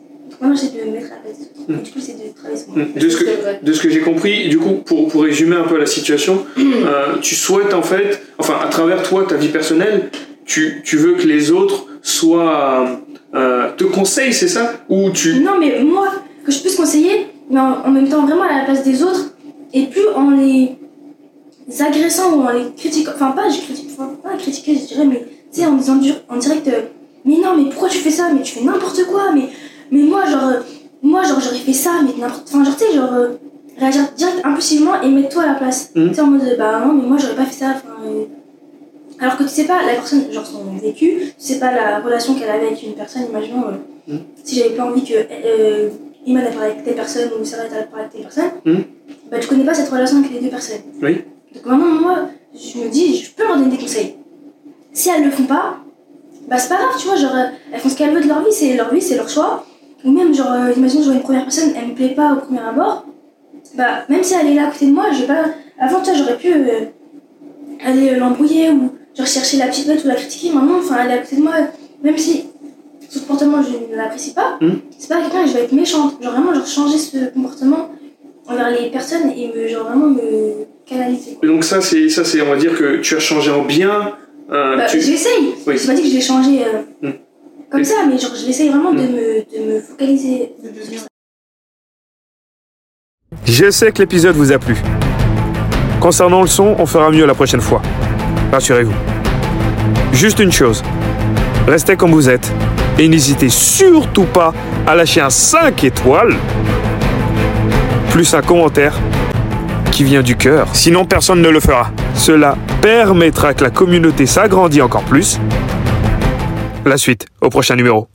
maintenant j'essaie de me mettre à la place des autres du coup c'est de travailler sur moi Mm. de ce que, de ce que j'ai compris, du coup, pour, pour résumer un peu la situation, euh, tu souhaites en fait, enfin, à travers toi, ta vie personnelle, tu, tu veux que les autres soient. euh, te conseillent, c'est ça? Ou tu. non mais moi que je puisse conseiller mais en, en même temps vraiment à la place des autres et plus en les agressant ou en les critiquant enfin pas je critique enfin, pas critiquer je dirais mais tu sais en disant en direct euh, mais non mais pourquoi tu fais ça? Mais tu fais n'importe quoi mais mais moi genre euh, moi genre j'aurais fait ça mais n'importe enfin genre tu sais genre euh, réagir direct impulsivement et mettre toi à la place Mhm. tu sais en mode bah non mais moi j'aurais pas fait ça euh, alors que tu sais pas la personne genre son vécu tu sais pas la relation qu'elle avait avec une personne imaginons Mhm. si j'avais pas envie que Iman a parlé avec telle personne ou Sarah a parlé avec telle personne Mhm. bah tu connais pas cette relation avec les deux personnes Oui. donc maintenant moi je me dis je peux leur donner des conseils si elles le font pas bah c'est pas grave tu vois genre elles font ce qu'elles veulent de leur vie c'est leur vie c'est leur choix ou même genre euh, imagine je vois une première personne elle me plaît pas au premier abord bah même si elle est là à côté de moi je vais pas avant tu vois j'aurais pu euh, aller euh, l'embrouiller ou genre chercher la petite bête ou la critiquer maintenant enfin elle est à côté de moi même si son comportement je ne l'apprécie pas Mhm. c'est pas quelqu'un que je vais être méchante genre vraiment genre changer ce comportement envers les personnes et me genre vraiment me canaliser quoi. Donc, ça, c'est, ça, c'est, on va dire que tu as changé en bien. euh, Bah, tu- j'essaye Oui. j'ai pas dit que je vais changer euh, Mm. Comme ça mais genre je l'essaye vraiment de, Mm. me, de me focaliser Je sais que l'épisode vous a plu. Concernant le son, on fera mieux la prochaine fois. Rassurez-vous. Juste une chose. Restez comme vous êtes et n'hésitez surtout pas à lâcher un 5 étoiles plus un commentaire qui vient du cœur. Sinon, personne ne le fera. Cela permettra que la communauté s'agrandisse encore plus. La suite au prochain numéro.